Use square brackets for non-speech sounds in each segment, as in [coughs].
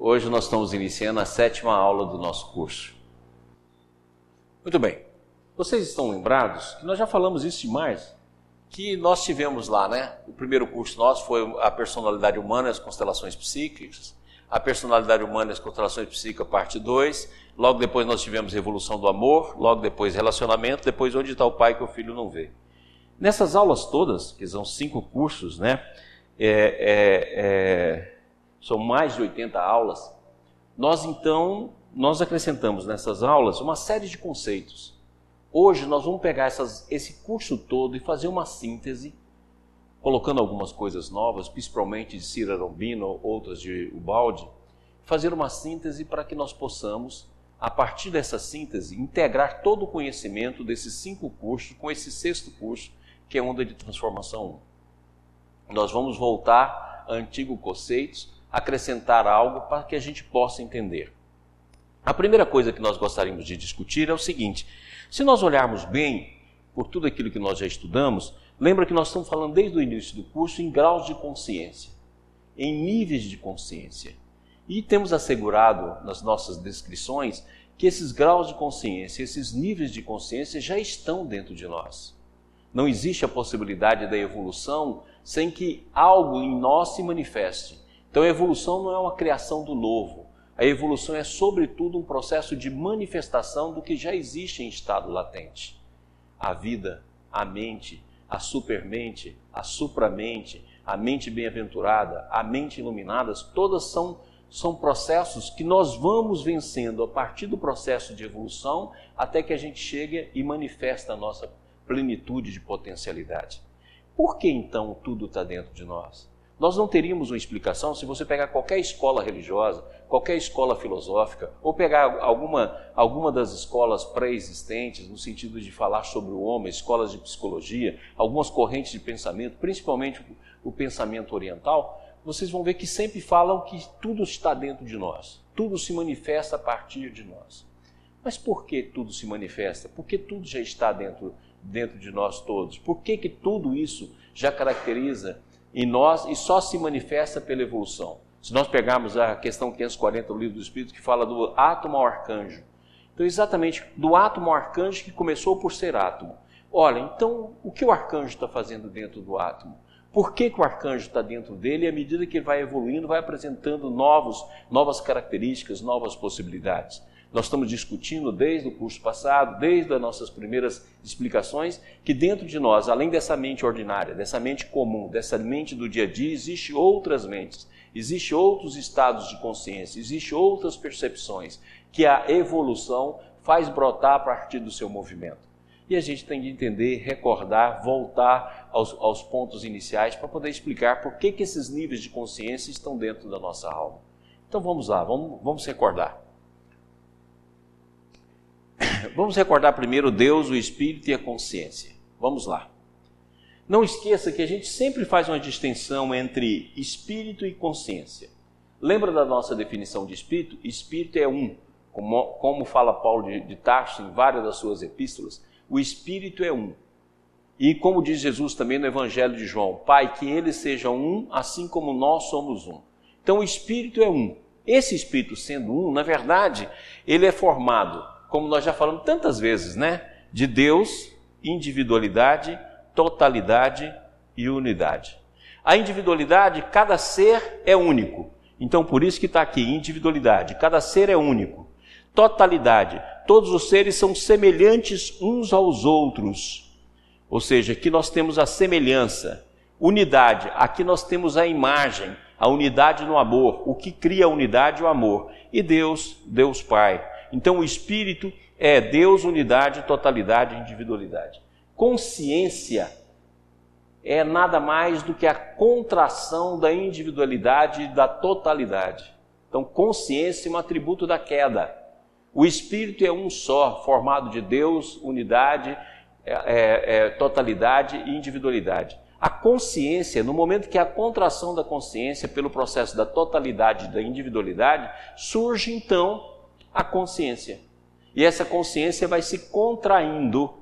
Hoje nós estamos iniciando a sétima aula do nosso curso. Muito bem. Vocês estão lembrados que nós já falamos isso demais? Que nós tivemos lá, né? O primeiro curso nosso foi a personalidade humana e as constelações psíquicas. A personalidade humana e as constelações psíquicas, parte 2. Logo depois nós tivemos evolução do amor. Logo depois relacionamento. Depois onde está o pai que o filho não vê. Nessas aulas todas, que são cinco cursos, né? É, é, é são mais de 80 aulas, nós então nós acrescentamos nessas aulas uma série de conceitos. Hoje nós vamos pegar essas, esse curso todo e fazer uma síntese, colocando algumas coisas novas, principalmente de Cira Rombino, outras de Ubaldi, fazer uma síntese para que nós possamos, a partir dessa síntese, integrar todo o conhecimento desses cinco cursos com esse sexto curso, que é Onda de Transformação 1. Nós vamos voltar a antigos conceitos, acrescentar algo para que a gente possa entender. A primeira coisa que nós gostaríamos de discutir é o seguinte: se nós olharmos bem por tudo aquilo que nós já estudamos, lembra que nós estamos falando desde o início do curso em graus de consciência, em níveis de consciência. E temos assegurado nas nossas descrições que esses graus de consciência, esses níveis de consciência já estão dentro de nós. Não existe a possibilidade da evolução sem que algo em nós se manifeste. Então a evolução não é uma criação do novo. A evolução é, sobretudo, um processo de manifestação do que já existe em estado latente. A vida, a mente, a supermente, a supramente, a mente bem-aventurada, a mente iluminadas, todas são, são processos que nós vamos vencendo a partir do processo de evolução até que a gente chegue e manifesta a nossa plenitude de potencialidade. Por que então tudo está dentro de nós? Nós não teríamos uma explicação se você pegar qualquer escola religiosa, qualquer escola filosófica, ou pegar alguma, alguma das escolas pré-existentes, no sentido de falar sobre o homem, escolas de psicologia, algumas correntes de pensamento, principalmente o, pensamento oriental, vocês vão ver que sempre falam que tudo está dentro de nós, tudo se manifesta a partir de nós. Mas por que tudo se manifesta? Porque tudo já está dentro, dentro de nós todos. Por que, que tudo isso já caracteriza em nós e só se manifesta pela evolução. Se nós pegarmos a questão 540 do livro do Espírito, que fala do átomo ao arcanjo. Então, exatamente do átomo ao arcanjo que começou por ser átomo. Olha, então, o que o arcanjo está fazendo dentro do átomo? Por que, que o arcanjo está dentro dele? E à medida que ele vai evoluindo, vai apresentando novos, novas características, novas possibilidades. Nós estamos discutindo desde o curso passado, desde as nossas primeiras explicações, que dentro de nós, além dessa mente ordinária, dessa mente comum, dessa mente do dia a dia, existe outras mentes, existe outros estados de consciência, existe outras percepções que a evolução faz brotar a partir do seu movimento. E a gente tem que entender, recordar, voltar aos, aos pontos iniciais para poder explicar por que, que esses níveis de consciência estão dentro da nossa alma. Então vamos lá, vamos, vamos recordar. [coughs] Vamos recordar primeiro Deus, o Espírito e a consciência. Vamos lá. Não esqueça que a gente sempre faz uma distinção entre espírito e consciência. Lembra da nossa definição de espírito? Espírito é um. Como, como fala Paulo de, de Tarso em várias das suas epístolas, o espírito é um. E como diz Jesus também no Evangelho de João, Pai, que eles sejam um, assim como nós somos um. Então o espírito é um. Esse espírito sendo um, na verdade, ele é formado como nós já falamos tantas vezes, né? De Deus, individualidade, totalidade e unidade. A individualidade, cada ser é único. Então, por isso que está aqui, individualidade, cada ser é único. Totalidade, todos os seres são semelhantes uns aos outros. Ou seja, aqui nós temos a semelhança. Unidade, aqui nós temos a imagem, a unidade no amor, o que cria a unidade o amor. E Deus, Deus Pai. Então, o espírito é Deus, unidade, totalidade individualidade. Consciência é nada mais do que a contração da individualidade e da totalidade. Então, consciência é um atributo da queda. O espírito é um só, formado de Deus, unidade, é, é, é, totalidade e individualidade. A consciência, no momento que a contração da consciência pelo processo da totalidade e da individualidade, surge então a consciência. E essa consciência vai se contraindo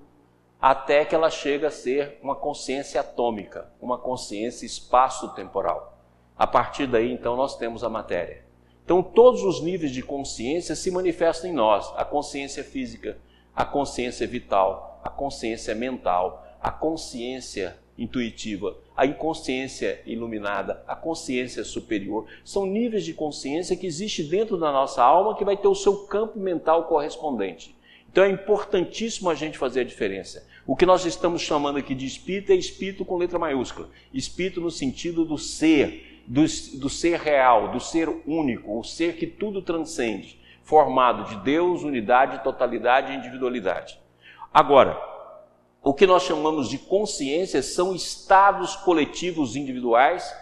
até que ela chega a ser uma consciência atômica, uma consciência espaço-temporal. A partir daí, então, nós temos a matéria. Então, todos os níveis de consciência se manifestam em nós: a consciência física, a consciência vital, a consciência mental, a consciência intuitiva, a inconsciência iluminada, a consciência superior. São níveis de consciência que existem dentro da nossa alma que vai ter o seu campo mental correspondente. Então é importantíssimo a gente fazer a diferença. O que nós estamos chamando aqui de espírito é espírito com letra maiúscula. Espírito no sentido do ser, do, do ser real, do ser único, o ser que tudo transcende, formado de Deus, unidade, totalidade e individualidade. Agora, o que nós chamamos de consciência são estados coletivos individuais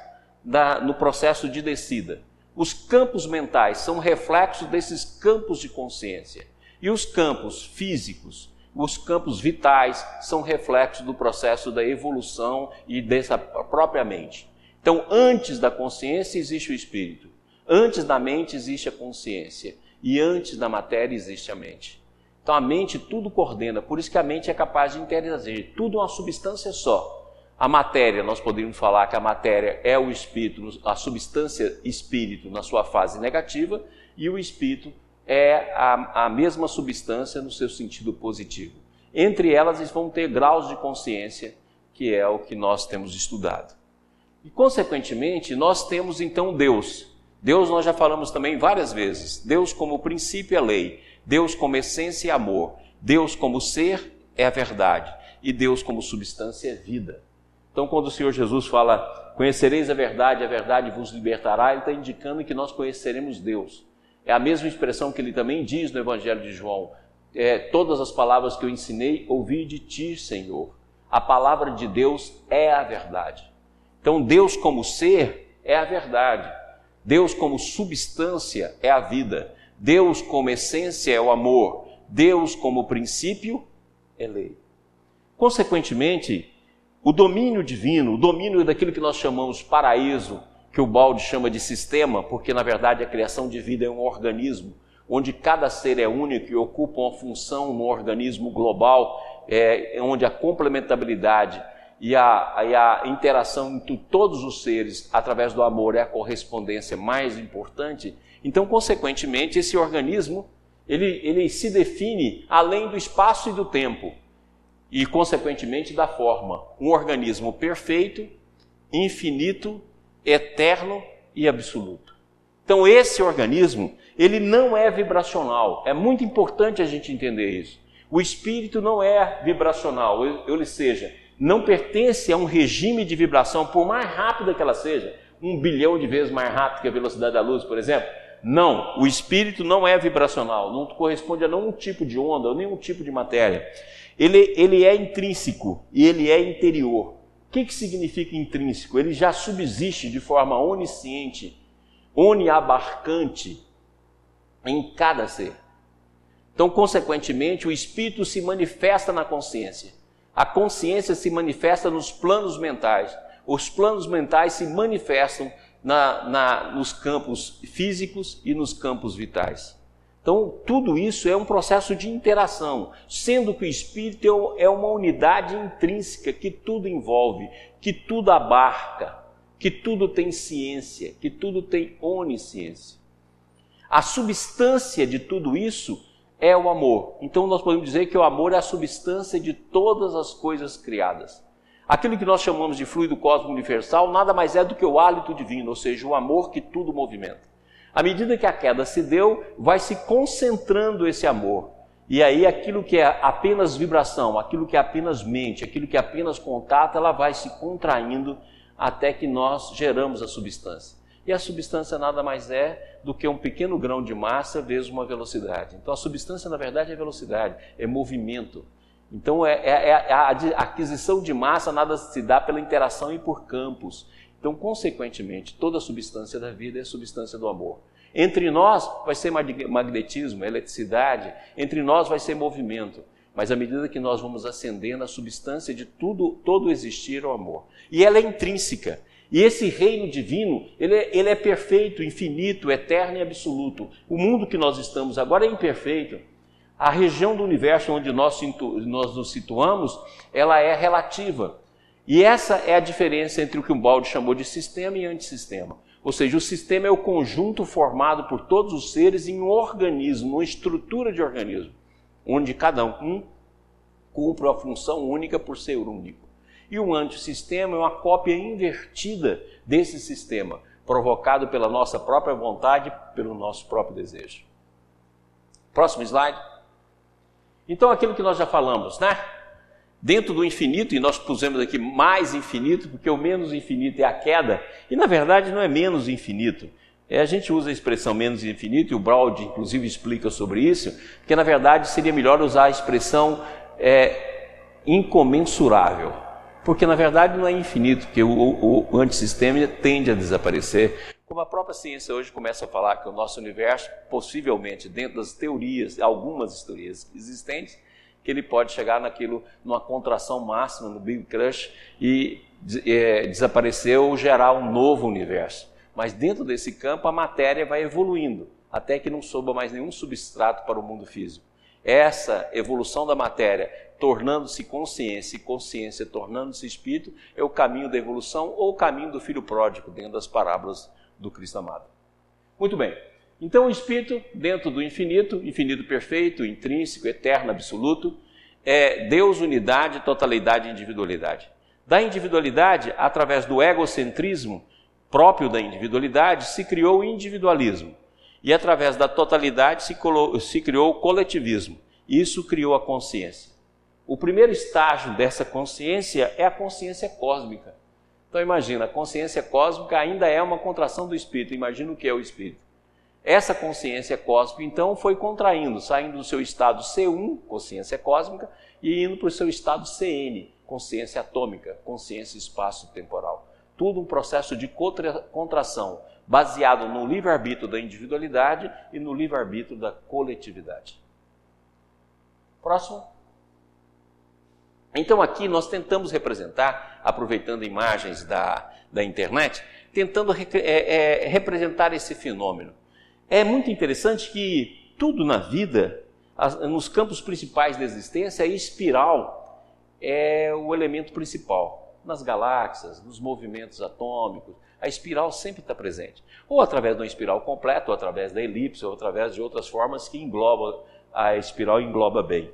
da, no processo de descida. Os campos mentais são reflexos desses campos de consciência. E os campos físicos, os campos vitais, são reflexos do processo da evolução e dessa própria mente. Então, antes da consciência existe o espírito, antes da mente existe a consciência e antes da matéria existe a mente. Então, a mente tudo coordena, por isso que a mente é capaz de interagir, tudo uma substância só. A matéria, nós poderíamos falar que a matéria é o espírito, a substância espírito na sua fase negativa, e o espírito é a, a mesma substância no seu sentido positivo. Entre elas, eles vão ter graus de consciência, que é o que nós temos estudado. E, consequentemente, nós temos então Deus. Deus nós já falamos também várias vezes. Deus como princípio é lei. Deus como essência é amor. Deus como ser é a verdade. E Deus como substância é vida. Então, quando o Senhor Jesus fala, conhecereis a verdade, a verdade vos libertará, ele está indicando que nós conheceremos Deus. É a mesma expressão que ele também diz no Evangelho de João. É, todas as palavras que eu ensinei, ouvi de ti, Senhor. A palavra de Deus é a verdade. Então, Deus como ser é a verdade. Deus como substância é a vida. Deus como essência é o amor. Deus como princípio é lei. Consequentemente, o domínio divino, o domínio daquilo que nós chamamos paraíso, que o balde chama de sistema, porque na verdade a criação de vida é um organismo, onde cada ser é único e ocupa uma função no organismo global, é, onde a complementabilidade e a, e a interação entre todos os seres através do amor é a correspondência mais importante, então, consequentemente, esse organismo ele, ele se define além do espaço e do tempo e, consequentemente, da forma. Um organismo perfeito, infinito, eterno e absoluto. Então, esse organismo, ele não é vibracional. É muito importante a gente entender isso. O espírito não é vibracional, ou seja, não pertence a um regime de vibração, por mais rápida que ela seja, um bilhão de vezes mais rápido que a velocidade da luz, por exemplo. Não, o espírito não é vibracional, não corresponde a nenhum tipo de onda, ou nenhum tipo de matéria. Ele, ele é intrínseco e ele é interior. O que, que significa intrínseco? Ele já subsiste de forma onisciente, oniabarcante em cada ser. Então, consequentemente, o espírito se manifesta na consciência. A consciência se manifesta nos planos mentais. Os planos mentais se manifestam na, na, nos campos físicos e nos campos vitais. Então, tudo isso é um processo de interação, sendo que o espírito é uma unidade intrínseca que tudo envolve, que tudo abarca, que tudo tem ciência, que tudo tem onisciência. A substância de tudo isso é o amor. Então nós podemos dizer que o amor é a substância de todas as coisas criadas. Aquilo que nós chamamos de fluido cósmico universal nada mais é do que o hálito divino, ou seja, o amor que tudo movimenta. À medida que a queda se deu, vai se concentrando esse amor. E aí aquilo que é apenas vibração, aquilo que é apenas mente, aquilo que é apenas contato, ela vai se contraindo até que nós geramos a substância. E a substância nada mais é do que um pequeno grão de massa vezes uma velocidade. Então a substância, na verdade, é velocidade, é movimento. Então é, é, é a aquisição de massa nada se dá pela interação e por campos. Então, consequentemente, toda substância da vida é substância do amor. Entre nós vai ser magnetismo, eletricidade, entre nós vai ser movimento. Mas à medida que nós vamos ascendendo, a substância de tudo, todo existir é o amor. E ela é intrínseca. E esse reino divino, ele é, ele é perfeito, infinito, eterno e absoluto. O mundo que nós estamos agora é imperfeito. A região do universo onde nós, nós nos situamos, ela é relativa. E essa é a diferença entre o que o Balde chamou de sistema e antissistema. Ou seja, o sistema é o conjunto formado por todos os seres em um organismo, uma estrutura de organismo, onde cada um cumpre uma função única por ser único. E um antissistema é uma cópia invertida desse sistema, provocado pela nossa própria vontade, pelo nosso próprio desejo. Próximo slide. Então, aquilo que nós já falamos, né? Dentro do infinito, e nós pusemos aqui mais infinito, porque o menos infinito é a queda, e na verdade não é menos infinito. É, a gente usa a expressão menos infinito, e o Braud, inclusive, explica sobre isso, porque na verdade seria melhor usar a expressão é, incomensurável. Porque na verdade não é infinito, porque o, o, o antissistema tende a desaparecer. Como a própria ciência hoje começa a falar que o nosso universo, possivelmente dentro das teorias, algumas teorias existentes, que ele pode chegar naquilo, numa contração máxima, no Big Crush, e é, desaparecer ou gerar um novo universo. Mas dentro desse campo, a matéria vai evoluindo, até que não soba mais nenhum substrato para o mundo físico. Essa evolução da matéria, tornando-se consciência e consciência tornando-se espírito, é o caminho da evolução ou o caminho do filho pródigo, dentro das parábolas do Cristo amado. Muito bem. Então, o espírito, dentro do infinito, infinito perfeito, intrínseco, eterno, absoluto, é Deus, unidade, totalidade e individualidade. Da individualidade, através do egocentrismo próprio da individualidade, se criou o individualismo. E através da totalidade se, se criou o coletivismo. Isso criou a consciência. O primeiro estágio dessa consciência é a consciência cósmica. Então imagina, a consciência cósmica ainda é uma contração do espírito. Imagina o que é o espírito. Essa consciência cósmica, então, foi contraindo, saindo do seu estado C1, consciência cósmica, e indo para o seu estado CN, consciência atômica, consciência espaço-temporal. Tudo um processo de contração, baseado no livre-arbítrio da individualidade e no livre-arbítrio da coletividade. Próximo. Então, aqui nós tentamos representar, aproveitando imagens da, da internet, tentando é, é, representar esse fenômeno. É muito interessante que tudo na vida, nos campos principais da existência, a espiral é o elemento principal. Nas galáxias, nos movimentos atômicos, a espiral sempre está presente. Ou através de uma espiral completa, ou através da elipse, ou através de outras formas que engloba, a espiral engloba bem.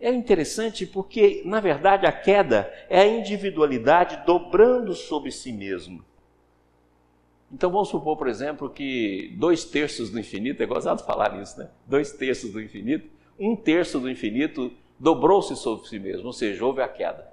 É interessante porque, na verdade, a queda é a individualidade dobrando sobre si mesmo. Então vamos supor, por exemplo, que dois terços do infinito, é gozado falar nisso, né? Dois terços do infinito, um terço do infinito dobrou-se sobre si mesmo, ou seja, houve a queda.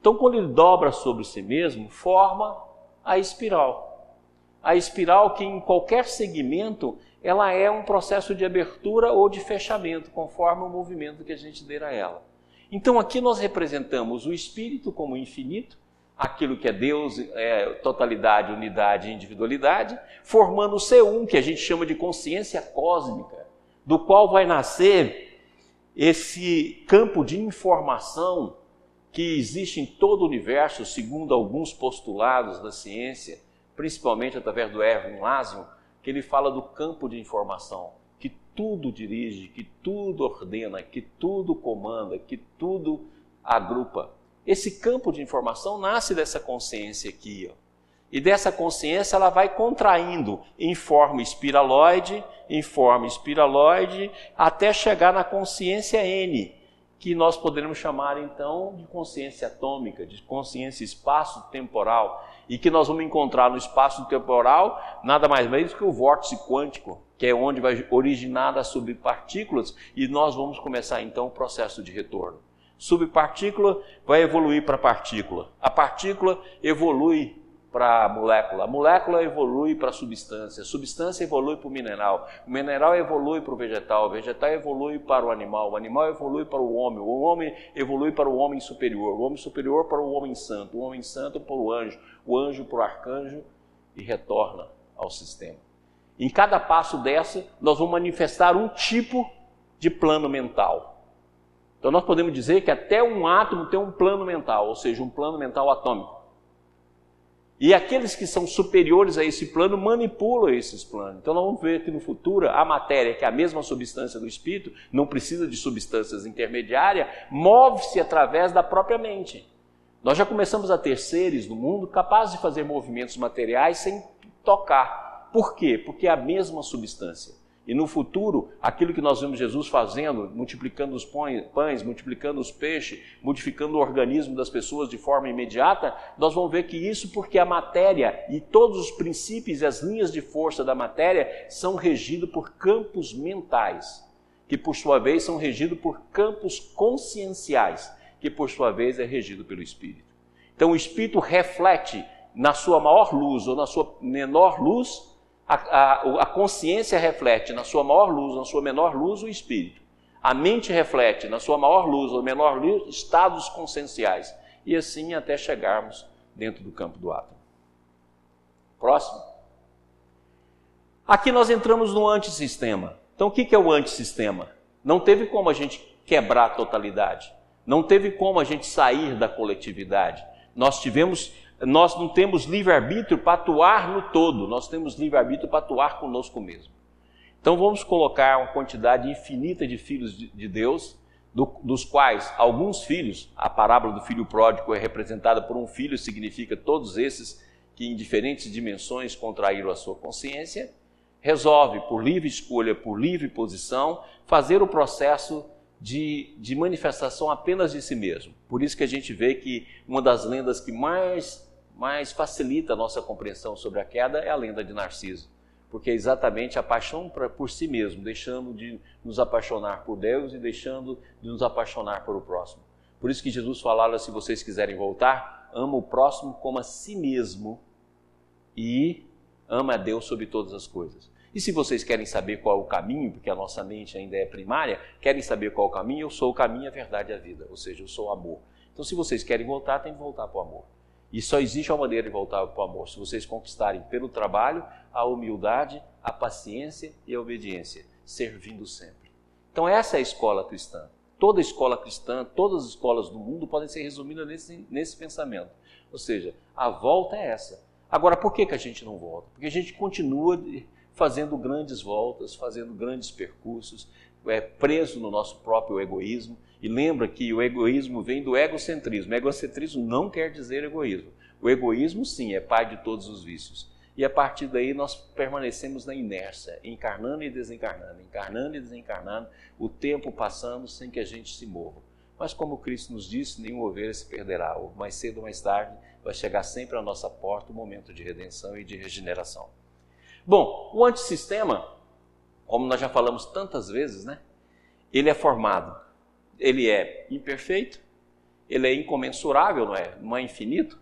Então, quando ele dobra sobre si mesmo, forma a espiral. A espiral que em qualquer segmento ela é um processo de abertura ou de fechamento, conforme o movimento que a gente der a ela. Então aqui nós representamos o espírito como infinito aquilo que é Deus, é totalidade, unidade e individualidade, formando o C1, que a gente chama de consciência cósmica, do qual vai nascer esse campo de informação que existe em todo o universo, segundo alguns postulados da ciência, principalmente através do Erwin Laszlo, que ele fala do campo de informação, que tudo dirige, que tudo ordena, que tudo comanda, que tudo agrupa. Esse campo de informação nasce dessa consciência aqui. Ó. E dessa consciência ela vai contraindo em forma espiraloide, em forma espiraloide, até chegar na consciência N, que nós poderemos chamar então de consciência atômica, de consciência espaço-temporal, e que nós vamos encontrar no espaço-temporal nada mais menos que o vórtice quântico, que é onde vai originar as subpartículas, e nós vamos começar então o processo de retorno subpartícula vai evoluir para partícula. A partícula evolui para a molécula. A molécula evolui para a substância. A substância evolui para o mineral. O mineral evolui para o vegetal. O vegetal evolui para o animal. O animal evolui para o homem. O homem evolui para o homem superior. O homem superior para o homem santo. O homem santo para o anjo. O anjo para o arcanjo e retorna ao sistema. Em cada passo dessa, nós vamos manifestar um tipo de plano mental. Então nós podemos dizer que até um átomo tem um plano mental, ou seja, um plano mental atômico. E aqueles que são superiores a esse plano manipulam esses planos. Então nós vamos ver que no futuro a matéria, que é a mesma substância do espírito, não precisa de substâncias intermediárias, move-se através da própria mente. Nós já começamos a ter seres no mundo capazes de fazer movimentos materiais sem tocar. Por quê? Porque é a mesma substância. E no futuro, aquilo que nós vemos Jesus fazendo, multiplicando os pães, multiplicando os peixes, modificando o organismo das pessoas de forma imediata, nós vamos ver que isso porque a matéria e todos os princípios e as linhas de força da matéria são regidos por campos mentais, que por sua vez são regidos por campos conscienciais, que por sua vez é regido pelo Espírito. Então o Espírito reflete na sua maior luz ou na sua menor luz a, a, a consciência reflete na sua maior luz, na sua menor luz, o espírito. A mente reflete na sua maior luz ou menor luz estados conscienciais. E assim até chegarmos dentro do campo do átomo. Próximo. Aqui nós entramos no antissistema. Então o que é o antissistema? Não teve como a gente quebrar a totalidade. Não teve como a gente sair da coletividade. Nós tivemos nós não temos livre-arbítrio para atuar no todo, nós temos livre-arbítrio para atuar conosco mesmo. Então vamos colocar uma quantidade infinita de filhos de Deus, do, dos quais alguns filhos, a parábola do filho pródigo é representada por um filho, significa todos esses que em diferentes dimensões contraíram a sua consciência, resolve, por livre escolha, por livre posição, fazer o processo de, de manifestação apenas de si mesmo. Por isso que a gente vê que uma das lendas que mais mas facilita a nossa compreensão sobre a queda é a lenda de Narciso, porque é exatamente a paixão por si mesmo, deixando de nos apaixonar por Deus e deixando de nos apaixonar por o próximo. Por isso que Jesus falava: se vocês quiserem voltar, ama o próximo como a si mesmo e ama a Deus sobre todas as coisas. E se vocês querem saber qual é o caminho, porque a nossa mente ainda é primária, querem saber qual é o caminho, eu sou o caminho, a verdade e a vida, ou seja, eu sou o amor. Então, se vocês querem voltar, tem que voltar para o amor. E só existe uma maneira de voltar para o amor, se vocês conquistarem pelo trabalho a humildade, a paciência e a obediência, servindo sempre. Então essa é a escola cristã. Toda escola cristã, todas as escolas do mundo podem ser resumidas nesse, nesse pensamento. Ou seja, a volta é essa. Agora, por que, que a gente não volta? Porque a gente continua fazendo grandes voltas, fazendo grandes percursos, é preso no nosso próprio egoísmo, e lembra que o egoísmo vem do egocentrismo. Egocentrismo não quer dizer egoísmo. O egoísmo, sim, é pai de todos os vícios. E a partir daí nós permanecemos na inércia, encarnando e desencarnando, encarnando e desencarnando, o tempo passando sem que a gente se mova. Mas como Cristo nos disse, nenhum ovelha se perderá, ou mais cedo ou mais tarde vai chegar sempre à nossa porta o momento de redenção e de regeneração. Bom, o antissistema, como nós já falamos tantas vezes, né? Ele é formado ele é imperfeito, ele é incomensurável, não é? Não é infinito.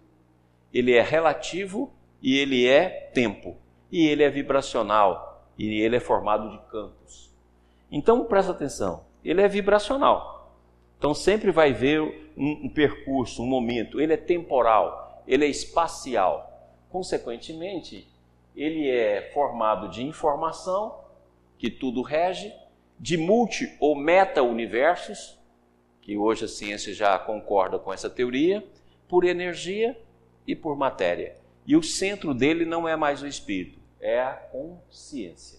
Ele é relativo e ele é tempo. E ele é vibracional e ele é formado de campos. Então presta atenção, ele é vibracional. Então sempre vai ver um, um percurso, um momento. Ele é temporal, ele é espacial. Consequentemente, ele é formado de informação, que tudo rege, de multi ou meta-universos, que hoje a ciência já concorda com essa teoria, por energia e por matéria. E o centro dele não é mais o espírito, é a consciência.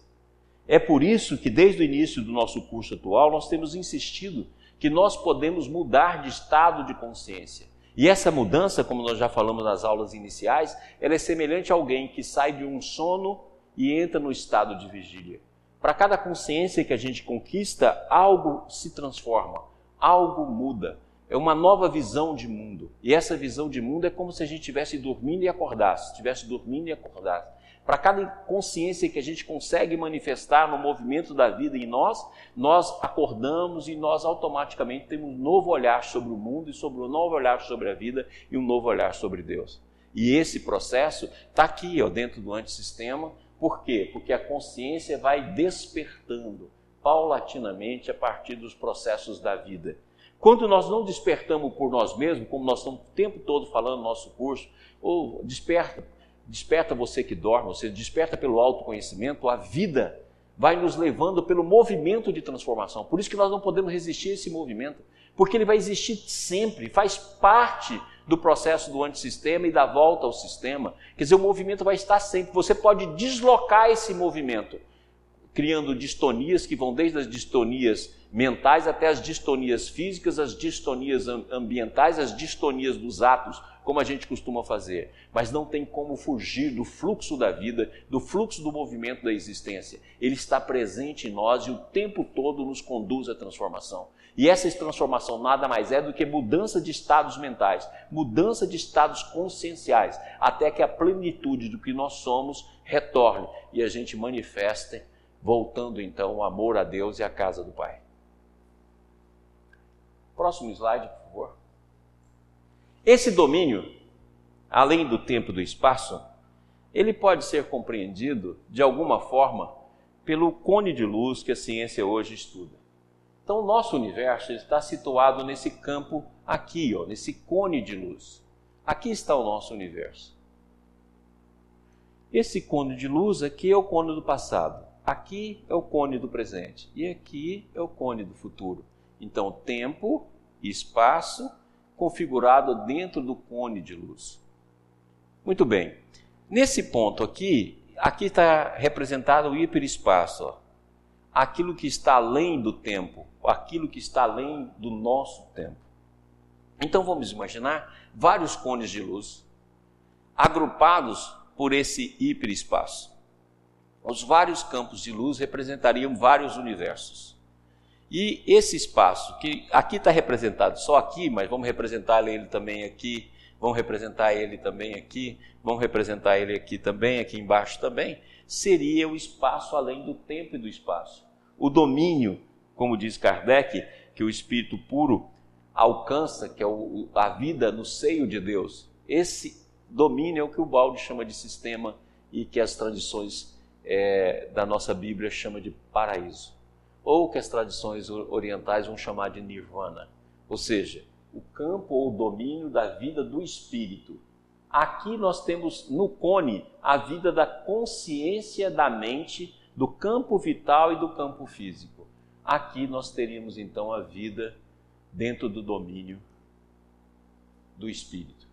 É por isso que desde o início do nosso curso atual nós temos insistido que nós podemos mudar de estado de consciência. E essa mudança, como nós já falamos nas aulas iniciais, ela é semelhante a alguém que sai de um sono e entra no estado de vigília. Para cada consciência que a gente conquista, algo se transforma algo muda. É uma nova visão de mundo. E essa visão de mundo é como se a gente estivesse dormindo e acordasse, estivesse dormindo e acordasse. Para cada consciência que a gente consegue manifestar no movimento da vida em nós, nós acordamos e nós automaticamente temos um novo olhar sobre o mundo e sobre um novo olhar sobre a vida e um novo olhar sobre Deus. E esse processo está aqui, ó, dentro do antissistema. Por quê? Porque a consciência vai despertando paulatinamente a partir dos processos da vida. Quando nós não despertamos por nós mesmos, como nós estamos o tempo todo falando no nosso curso, ou desperta, desperta você que dorme, você desperta pelo autoconhecimento, a vida vai nos levando pelo movimento de transformação. Por isso que nós não podemos resistir a esse movimento, porque ele vai existir sempre, faz parte do processo do antissistema e da volta ao sistema. Quer dizer, o movimento vai estar sempre. Você pode deslocar esse movimento criando distonias que vão desde as distonias mentais até as distonias físicas, as distonias ambientais, as distonias dos atos como a gente costuma fazer, mas não tem como fugir do fluxo da vida, do fluxo do movimento da existência. Ele está presente em nós e o tempo todo nos conduz à transformação. E essa transformação nada mais é do que mudança de estados mentais, mudança de estados conscienciais, até que a plenitude do que nós somos retorne e a gente manifeste, voltando então o amor a Deus e à casa do Pai. Próximo slide, por. Esse domínio, além do tempo e do espaço, ele pode ser compreendido de alguma forma pelo cone de luz que a ciência hoje estuda. Então, o nosso universo está situado nesse campo aqui, ó, nesse cone de luz. Aqui está o nosso universo. Esse cone de luz aqui é o cone do passado, aqui é o cone do presente e aqui é o cone do futuro. Então, tempo espaço configurado dentro do cone de luz. Muito bem. Nesse ponto aqui, aqui está representado o hiperespaço, ó. aquilo que está além do tempo, aquilo que está além do nosso tempo. Então vamos imaginar vários cones de luz agrupados por esse hiperespaço. Os vários campos de luz representariam vários universos. E esse espaço, que aqui está representado só aqui, mas vamos representar ele também aqui, vamos representar ele também aqui, vamos representar ele aqui também, aqui embaixo também, seria o espaço além do tempo e do espaço. O domínio, como diz Kardec, que o espírito puro alcança, que é o, a vida no seio de Deus. Esse domínio é o que o Balde chama de sistema e que as tradições é, da nossa Bíblia chama de paraíso ou que as tradições orientais vão chamar de nirvana, ou seja, o campo ou domínio da vida do espírito. Aqui nós temos no cone a vida da consciência da mente, do campo vital e do campo físico. Aqui nós teríamos então a vida dentro do domínio do espírito.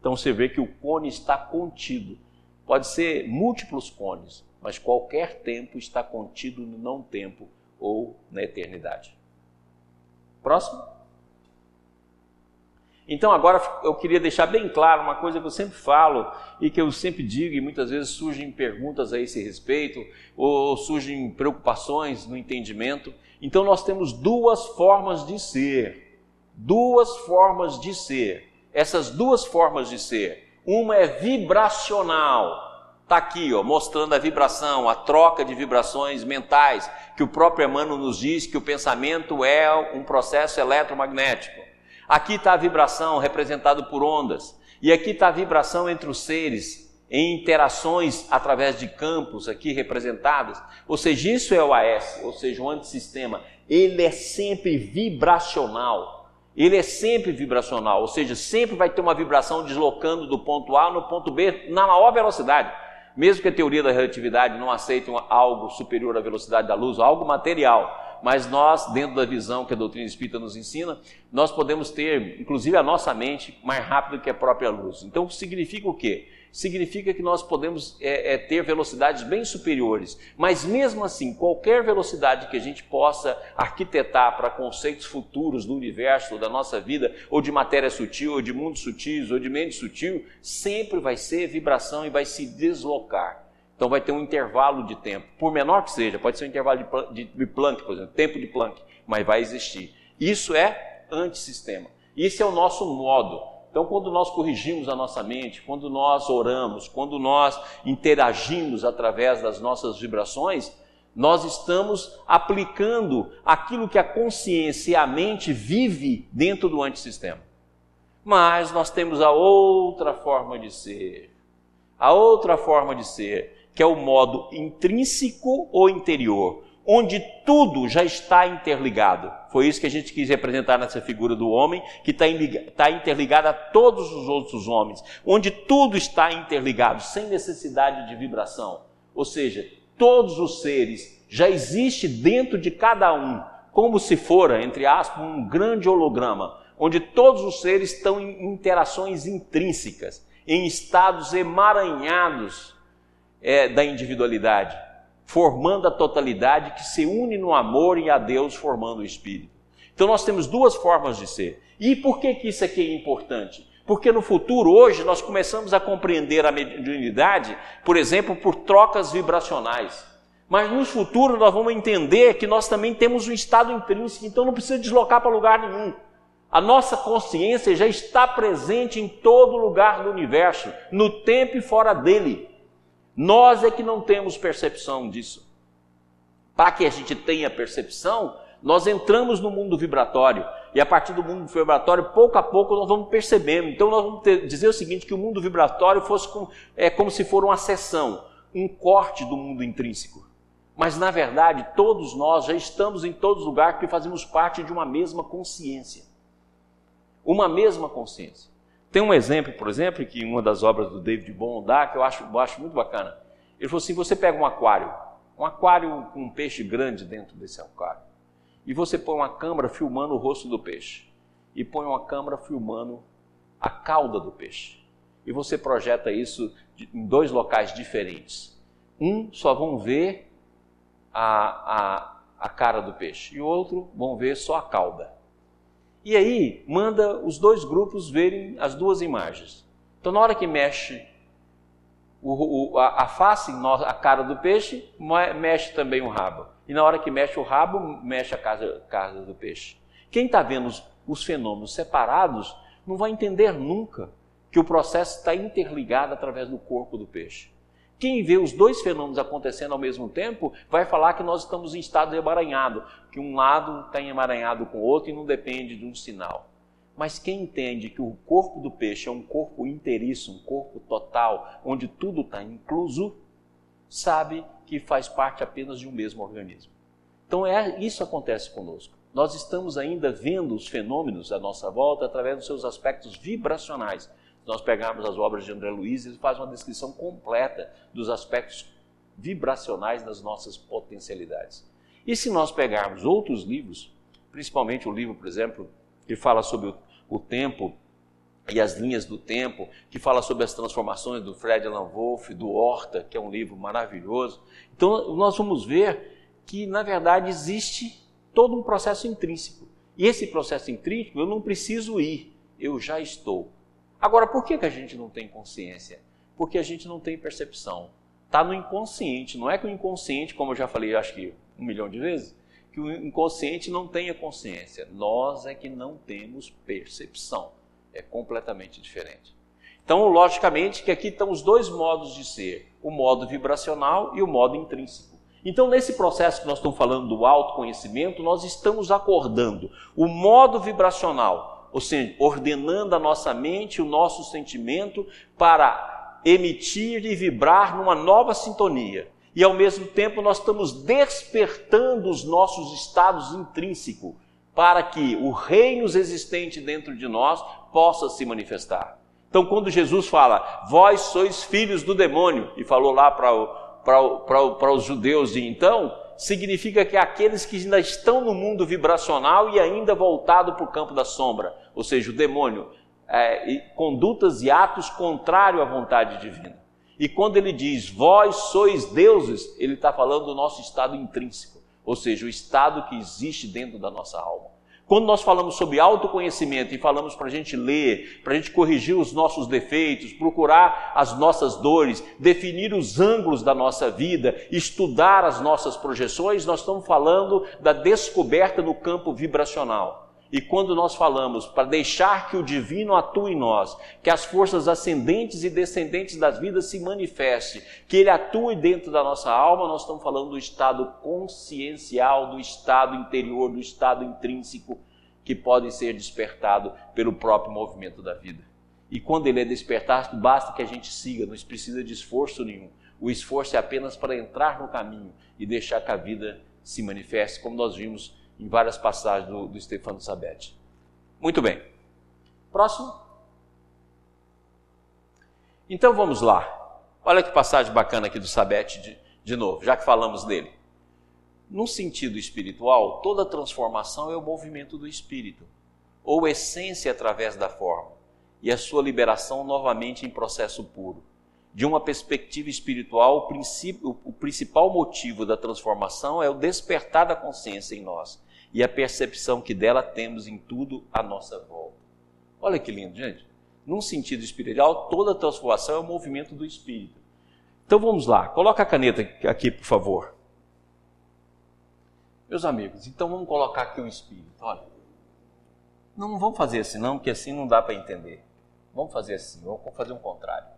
Então você vê que o cone está contido. Pode ser múltiplos cones, mas qualquer tempo está contido no não tempo ou na eternidade. Próximo. Então, agora eu queria deixar bem claro uma coisa que eu sempre falo e que eu sempre digo, e muitas vezes surgem perguntas a esse respeito, ou surgem preocupações no entendimento. Então, nós temos duas formas de ser. Duas formas de ser. Essas duas formas de ser. Uma é vibracional, Está aqui, ó, mostrando a vibração, a troca de vibrações mentais, que o próprio Emmanuel nos diz que o pensamento é um processo eletromagnético. Aqui está a vibração representada por ondas. E aqui está a vibração entre os seres, em interações através de campos aqui representados. Ou seja, isso é o AS, ou seja, o antissistema. Ele é sempre vibracional. Ele é sempre vibracional, ou seja, sempre vai ter uma vibração deslocando do ponto A no ponto B na maior velocidade mesmo que a teoria da relatividade não aceite algo superior à velocidade da luz, algo material, mas nós, dentro da visão que a doutrina espírita nos ensina, nós podemos ter, inclusive, a nossa mente mais rápida que a própria luz. Então, significa o quê? Significa que nós podemos é, é, ter velocidades bem superiores. Mas mesmo assim, qualquer velocidade que a gente possa arquitetar para conceitos futuros do universo, ou da nossa vida, ou de matéria sutil, ou de mundos sutis, ou de mente sutil, sempre vai ser vibração e vai se deslocar. Então vai ter um intervalo de tempo, por menor que seja, pode ser um intervalo de, de, de Planck, por exemplo, tempo de Planck, mas vai existir. Isso é antissistema. Isso é o nosso modo então, quando nós corrigimos a nossa mente, quando nós oramos, quando nós interagimos através das nossas vibrações, nós estamos aplicando aquilo que a consciência e a mente vive dentro do antissistema. Mas nós temos a outra forma de ser. A outra forma de ser, que é o modo intrínseco ou interior, onde tudo já está interligado. Foi isso que a gente quis representar nessa figura do homem, que está tá interligado a todos os outros homens, onde tudo está interligado, sem necessidade de vibração. Ou seja, todos os seres já existe dentro de cada um, como se fora, entre aspas, um grande holograma, onde todos os seres estão em interações intrínsecas, em estados emaranhados é, da individualidade formando a totalidade que se une no amor e a Deus formando o Espírito. Então nós temos duas formas de ser. E por que, que isso aqui é importante? Porque no futuro, hoje, nós começamos a compreender a mediunidade, por exemplo, por trocas vibracionais. Mas no futuro nós vamos entender que nós também temos um estado intrínseco, então não precisa deslocar para lugar nenhum. A nossa consciência já está presente em todo lugar do universo, no tempo e fora dele. Nós é que não temos percepção disso. Para que a gente tenha percepção, nós entramos no mundo vibratório e a partir do mundo vibratório, pouco a pouco, nós vamos percebendo. Então, nós vamos ter, dizer o seguinte: que o mundo vibratório fosse com, é, como se for uma seção, um corte do mundo intrínseco. Mas, na verdade, todos nós já estamos em todos os lugares porque fazemos parte de uma mesma consciência. Uma mesma consciência. Tem um exemplo, por exemplo, que uma das obras do David Bohm dá, que eu acho, eu acho muito bacana. Ele falou assim: você pega um aquário, um aquário com um peixe grande dentro desse aquário e você põe uma câmera filmando o rosto do peixe e põe uma câmera filmando a cauda do peixe. E você projeta isso em dois locais diferentes. Um só vão ver a, a, a cara do peixe e o outro vão ver só a cauda. E aí manda os dois grupos verem as duas imagens. Então na hora que mexe o, o, a, a face, a cara do peixe, mexe também o rabo. E na hora que mexe o rabo, mexe a casa, casa do peixe. Quem está vendo os, os fenômenos separados não vai entender nunca que o processo está interligado através do corpo do peixe. Quem vê os dois fenômenos acontecendo ao mesmo tempo vai falar que nós estamos em estado emaranhado, que um lado está emaranhado com o outro e não depende de um sinal. Mas quem entende que o corpo do peixe é um corpo inteiriço, um corpo total, onde tudo está incluso, sabe que faz parte apenas de um mesmo organismo. Então é isso acontece conosco. Nós estamos ainda vendo os fenômenos à nossa volta através dos seus aspectos vibracionais. Nós pegarmos as obras de André Luiz, ele faz uma descrição completa dos aspectos vibracionais das nossas potencialidades. E se nós pegarmos outros livros, principalmente o livro, por exemplo, que fala sobre o, o tempo e as linhas do tempo, que fala sobre as transformações do Fred Alan Wolff, do Horta, que é um livro maravilhoso. Então, nós vamos ver que, na verdade, existe todo um processo intrínseco. E esse processo intrínseco eu não preciso ir, eu já estou. Agora, por que, que a gente não tem consciência? Porque a gente não tem percepção. Está no inconsciente. Não é que o inconsciente, como eu já falei, acho que um milhão de vezes, que o inconsciente não tenha consciência. Nós é que não temos percepção é completamente diferente. Então, logicamente, que aqui estão os dois modos de ser: o modo vibracional e o modo intrínseco. Então, nesse processo que nós estamos falando do autoconhecimento, nós estamos acordando o modo vibracional, ou seja, ordenando a nossa mente, o nosso sentimento para emitir e vibrar numa nova sintonia. E ao mesmo tempo nós estamos despertando os nossos estados intrínsecos para que o reino existente dentro de nós possa se manifestar. Então, quando Jesus fala, vós sois filhos do demônio, e falou lá para os judeus de então, significa que aqueles que ainda estão no mundo vibracional e ainda voltado para o campo da sombra, ou seja, o demônio, é, e condutas e atos contrários à vontade divina. E quando ele diz, vós sois deuses, ele está falando do nosso estado intrínseco, ou seja, o estado que existe dentro da nossa alma. Quando nós falamos sobre autoconhecimento e falamos para a gente ler, para a gente corrigir os nossos defeitos, procurar as nossas dores, definir os ângulos da nossa vida, estudar as nossas projeções, nós estamos falando da descoberta no campo vibracional. E quando nós falamos para deixar que o divino atue em nós, que as forças ascendentes e descendentes das vidas se manifestem, que ele atue dentro da nossa alma, nós estamos falando do estado consciencial, do estado interior, do estado intrínseco que pode ser despertado pelo próprio movimento da vida. E quando ele é despertado, basta que a gente siga, não precisa de esforço nenhum. O esforço é apenas para entrar no caminho e deixar que a vida se manifeste, como nós vimos em várias passagens do, do Stefano Sabete. Muito bem. Próximo. Então vamos lá. Olha que passagem bacana aqui do Sabete de, de novo, já que falamos dele. No sentido espiritual, toda transformação é o movimento do espírito, ou essência através da forma, e a sua liberação novamente em processo puro. De uma perspectiva espiritual, o, o principal motivo da transformação é o despertar da consciência em nós e a percepção que dela temos em tudo à nossa volta. Olha que lindo, gente. num sentido espiritual, toda transformação é o movimento do espírito. Então vamos lá, coloca a caneta aqui, por favor. Meus amigos, então vamos colocar aqui o espírito. Olha, não vamos fazer assim, não, porque assim não dá para entender. Vamos fazer assim, vamos fazer um contrário.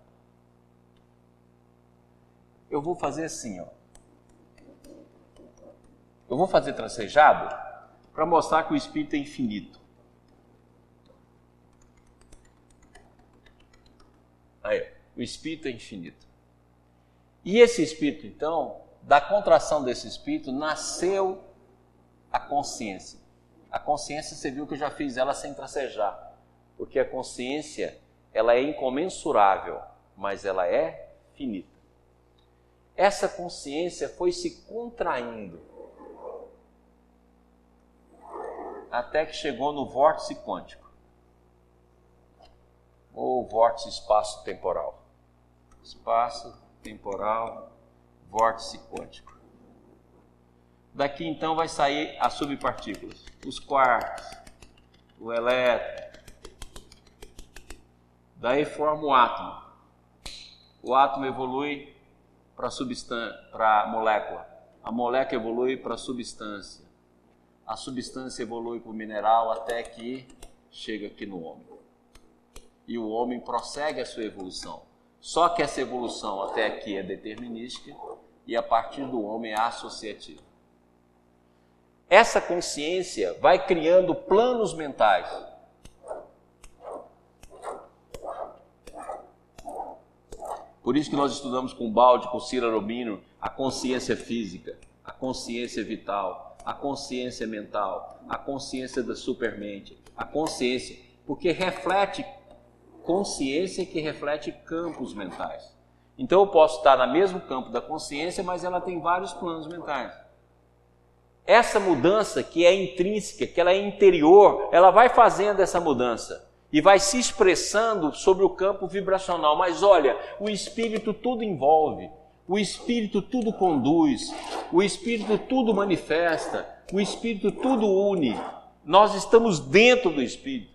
Eu vou fazer assim, ó. Eu vou fazer tracejado para mostrar que o espírito é infinito. Aí, o espírito é infinito. E esse espírito, então, da contração desse espírito, nasceu a consciência. A consciência, você viu que eu já fiz ela sem tracejar. Porque a consciência, ela é incomensurável, mas ela é finita. Essa consciência foi se contraindo até que chegou no vórtice quântico ou vórtice espaço-temporal. Espaço temporal, vórtice quântico. Daqui então vai sair as subpartículas, os quarks, o elétron. Daí forma o átomo. O átomo evolui para a molécula. A molécula evolui para a substância. A substância evolui para o mineral até que chega aqui no homem. E o homem prossegue a sua evolução. Só que essa evolução até aqui é determinística e a partir do homem é associativa. Essa consciência vai criando planos mentais. Por isso que nós estudamos com Balde, com Cira Robino, a consciência física, a consciência vital, a consciência mental, a consciência da supermente, a consciência, porque reflete consciência que reflete campos mentais. Então eu posso estar no mesmo campo da consciência, mas ela tem vários planos mentais. Essa mudança que é intrínseca, que ela é interior, ela vai fazendo essa mudança e vai se expressando sobre o campo vibracional. Mas olha, o espírito tudo envolve, o espírito tudo conduz, o espírito tudo manifesta, o espírito tudo une. Nós estamos dentro do espírito.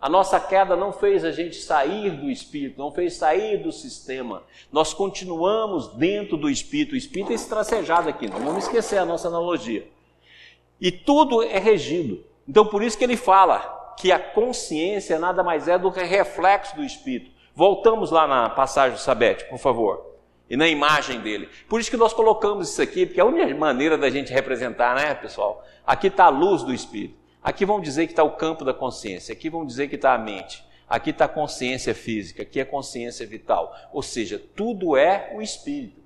A nossa queda não fez a gente sair do espírito, não fez sair do sistema. Nós continuamos dentro do espírito. O espírito é estracejado aqui, não vamos esquecer a nossa analogia. E tudo é regido. Então, por isso que ele fala que a consciência nada mais é do que reflexo do espírito. Voltamos lá na passagem do Sabete, por favor. E na imagem dele. Por isso que nós colocamos isso aqui, porque é a única maneira da gente representar, né, pessoal? Aqui está a luz do espírito. Aqui vão dizer que está o campo da consciência, aqui vão dizer que está a mente, aqui está a consciência física, aqui é a consciência vital. Ou seja, tudo é o espírito.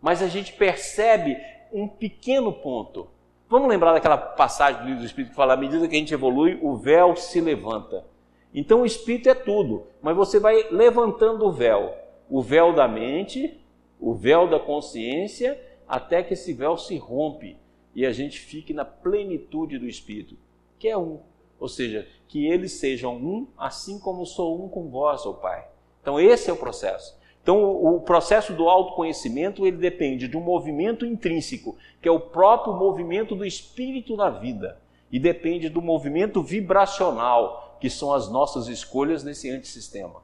Mas a gente percebe um pequeno ponto. Vamos lembrar daquela passagem do livro do Espírito que fala: à medida que a gente evolui, o véu se levanta. Então o espírito é tudo, mas você vai levantando o véu o véu da mente, o véu da consciência, até que esse véu se rompe e a gente fique na plenitude do espírito que é um. Ou seja, que eles sejam um, assim como sou um com vós, ó Pai. Então esse é o processo. Então o processo do autoconhecimento ele depende de um movimento intrínseco, que é o próprio movimento do espírito na vida, e depende do movimento vibracional, que são as nossas escolhas nesse antissistema.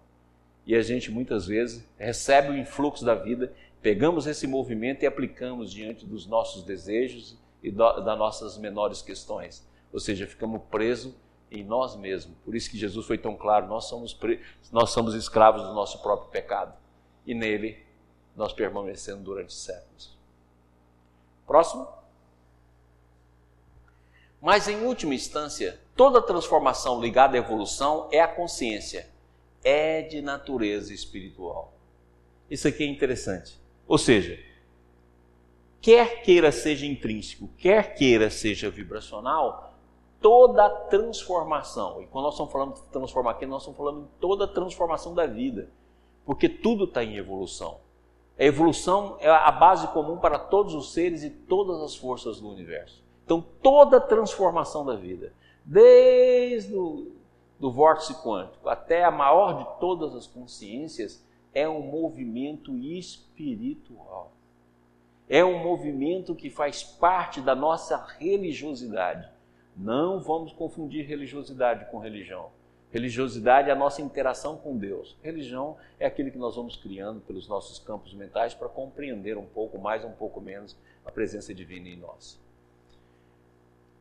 E a gente muitas vezes recebe o influxo da vida, pegamos esse movimento e aplicamos diante dos nossos desejos e das nossas menores questões. Ou seja, ficamos presos em nós mesmos. Por isso que Jesus foi tão claro: nós somos, pre... nós somos escravos do nosso próprio pecado. E nele nós permanecemos durante séculos. Próximo. Mas em última instância, toda transformação ligada à evolução é a consciência, é de natureza espiritual. Isso aqui é interessante. Ou seja, quer queira seja intrínseco, quer queira seja vibracional, toda transformação. E quando nós estamos falando de transformar aqui, nós estamos falando de toda transformação da vida. Porque tudo está em evolução. A evolução é a base comum para todos os seres e todas as forças do universo. Então, toda transformação da vida, desde o do vórtice quântico até a maior de todas as consciências, é um movimento espiritual. É um movimento que faz parte da nossa religiosidade. Não vamos confundir religiosidade com religião. Religiosidade é a nossa interação com Deus. Religião é aquilo que nós vamos criando pelos nossos campos mentais para compreender um pouco mais, um pouco menos a presença divina em nós.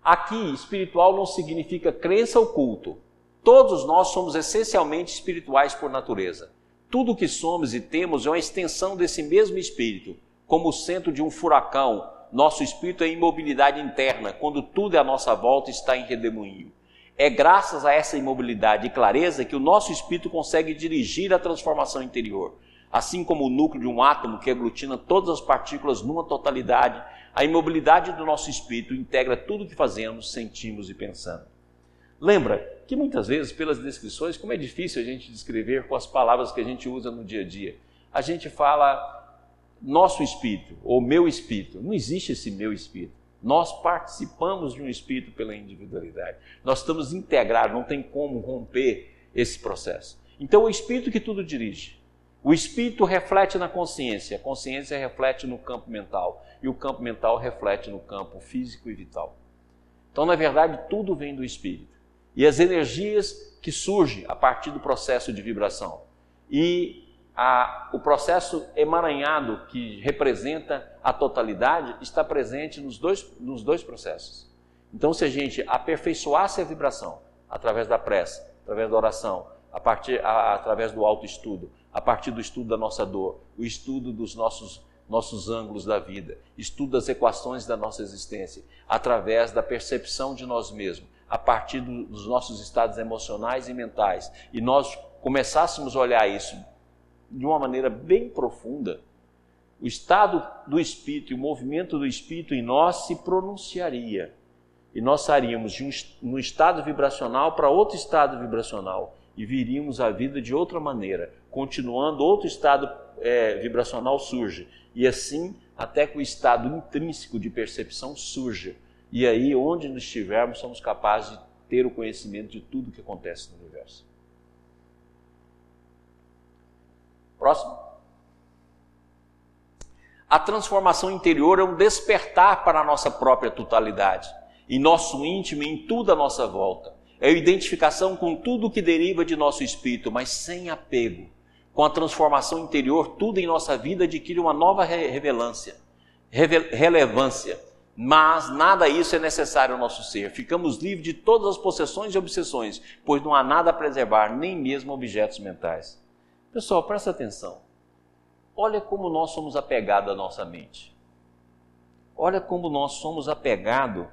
Aqui, espiritual não significa crença ou culto. Todos nós somos essencialmente espirituais por natureza. Tudo o que somos e temos é uma extensão desse mesmo espírito. Como o centro de um furacão, nosso espírito é imobilidade interna, quando tudo à nossa volta está em redemoinho. É graças a essa imobilidade e clareza que o nosso espírito consegue dirigir a transformação interior. Assim como o núcleo de um átomo que aglutina todas as partículas numa totalidade, a imobilidade do nosso espírito integra tudo o que fazemos, sentimos e pensamos. Lembra que muitas vezes, pelas descrições, como é difícil a gente descrever com as palavras que a gente usa no dia a dia, a gente fala nosso espírito ou meu espírito. Não existe esse meu espírito. Nós participamos de um espírito pela individualidade. Nós estamos integrados, não tem como romper esse processo. Então, o espírito que tudo dirige. O espírito reflete na consciência, a consciência reflete no campo mental e o campo mental reflete no campo físico e vital. Então, na verdade, tudo vem do espírito. E as energias que surgem a partir do processo de vibração. E a, o processo emaranhado que representa a totalidade está presente nos dois, nos dois processos. Então, se a gente aperfeiçoasse a vibração através da prece, através da oração, a partir, a, através do autoestudo, a partir do estudo da nossa dor, o estudo dos nossos, nossos ângulos da vida, estudo das equações da nossa existência, através da percepção de nós mesmos, a partir do, dos nossos estados emocionais e mentais, e nós começássemos a olhar isso de uma maneira bem profunda, o estado do espírito e o movimento do espírito em nós se pronunciaria. E nós sairíamos de um, um estado vibracional para outro estado vibracional e viríamos a vida de outra maneira, continuando outro estado é, vibracional surge. E assim, até que o estado intrínseco de percepção surja. E aí, onde nós estivermos, somos capazes de ter o conhecimento de tudo que acontece no universo. Próximo. A transformação interior é um despertar para a nossa própria totalidade, em nosso íntimo em tudo à nossa volta. É a identificação com tudo que deriva de nosso espírito, mas sem apego. Com a transformação interior, tudo em nossa vida adquire uma nova relevância, relevância. Mas nada isso é necessário ao nosso ser. Ficamos livres de todas as possessões e obsessões, pois não há nada a preservar, nem mesmo objetos mentais. Pessoal, presta atenção. Olha como nós somos apegados à nossa mente. Olha como nós somos apegados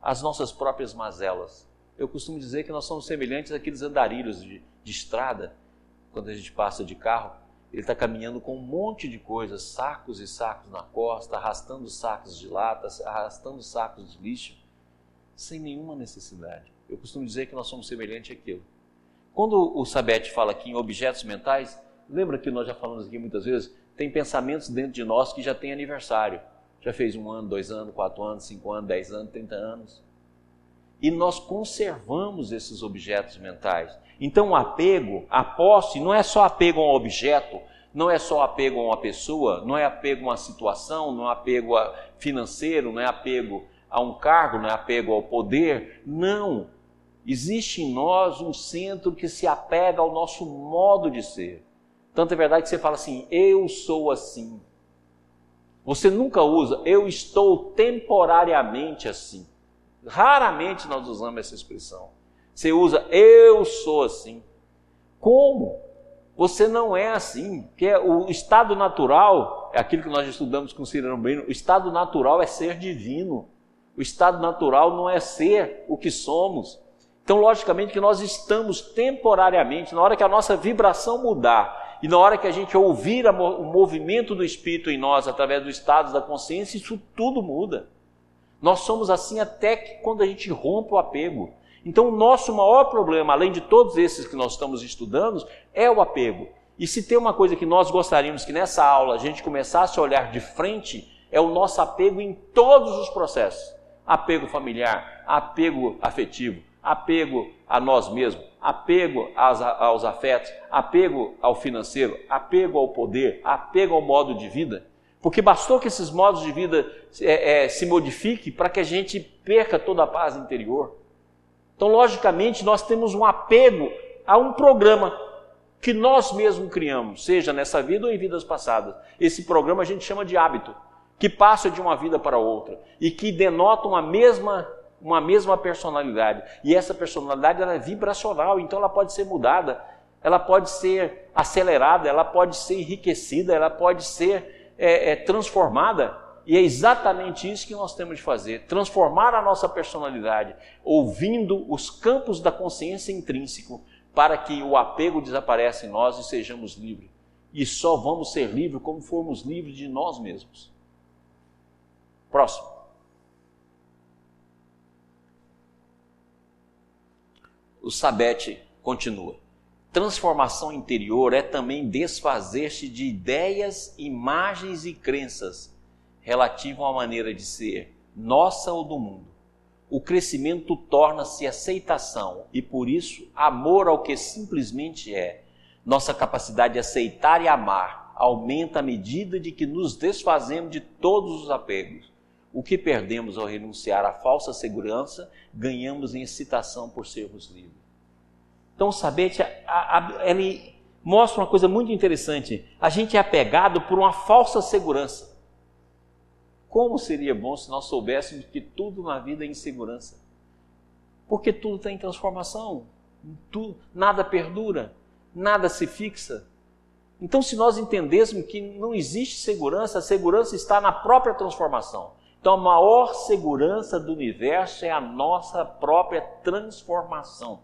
às nossas próprias mazelas. Eu costumo dizer que nós somos semelhantes àqueles andarilhos de, de estrada, quando a gente passa de carro, ele está caminhando com um monte de coisas, sacos e sacos na costa, arrastando sacos de latas, arrastando sacos de lixo, sem nenhuma necessidade. Eu costumo dizer que nós somos semelhantes àquilo. Quando o Sabete fala aqui em objetos mentais, lembra que nós já falamos aqui muitas vezes, tem pensamentos dentro de nós que já tem aniversário. Já fez um ano, dois anos, quatro anos, cinco anos, dez anos, trinta anos. E nós conservamos esses objetos mentais. Então, o apego, a posse, não é só apego a um objeto, não é só apego a uma pessoa, não é apego a uma situação, não é apego a financeiro, não é apego a um cargo, não é apego ao poder. Não. Existe em nós um centro que se apega ao nosso modo de ser. Tanto é verdade que você fala assim, eu sou assim. Você nunca usa, eu estou temporariamente assim. Raramente nós usamos essa expressão. Você usa, eu sou assim. Como? Você não é assim. Porque o estado natural, é aquilo que nós estudamos com Cirano Brino, o estado natural é ser divino. O estado natural não é ser o que somos. Então, logicamente, que nós estamos temporariamente, na hora que a nossa vibração mudar e na hora que a gente ouvir o movimento do Espírito em nós através do estado da consciência, isso tudo muda. Nós somos assim até que quando a gente rompe o apego. Então, o nosso maior problema, além de todos esses que nós estamos estudando, é o apego. E se tem uma coisa que nós gostaríamos que nessa aula a gente começasse a olhar de frente, é o nosso apego em todos os processos: apego familiar, apego afetivo, apego a nós mesmos, apego aos, aos afetos, apego ao financeiro, apego ao poder, apego ao modo de vida. Porque bastou que esses modos de vida é, é, se modifiquem para que a gente perca toda a paz interior. Então, logicamente, nós temos um apego a um programa que nós mesmos criamos, seja nessa vida ou em vidas passadas. Esse programa a gente chama de hábito, que passa de uma vida para outra e que denota uma mesma uma mesma personalidade. E essa personalidade ela é vibracional, então ela pode ser mudada, ela pode ser acelerada, ela pode ser enriquecida, ela pode ser é, é, transformada. E é exatamente isso que nós temos de fazer: transformar a nossa personalidade, ouvindo os campos da consciência intrínseco, para que o apego desapareça em nós e sejamos livres. E só vamos ser livres como formos livres de nós mesmos. Próximo. O Sabete continua. Transformação interior é também desfazer-se de ideias, imagens e crenças relativas à maneira de ser, nossa ou do mundo o crescimento torna-se aceitação e, por isso, amor ao que simplesmente é. Nossa capacidade de aceitar e amar aumenta à medida de que nos desfazemos de todos os apegos. O que perdemos ao renunciar à falsa segurança, ganhamos em excitação por sermos livres. Então, o sabete, ele mostra uma coisa muito interessante. A gente é apegado por uma falsa segurança. Como seria bom se nós soubéssemos que tudo na vida é insegurança? Porque tudo está em transformação, tudo, nada perdura, nada se fixa. Então, se nós entendêssemos que não existe segurança, a segurança está na própria transformação. Então, a maior segurança do universo é a nossa própria transformação.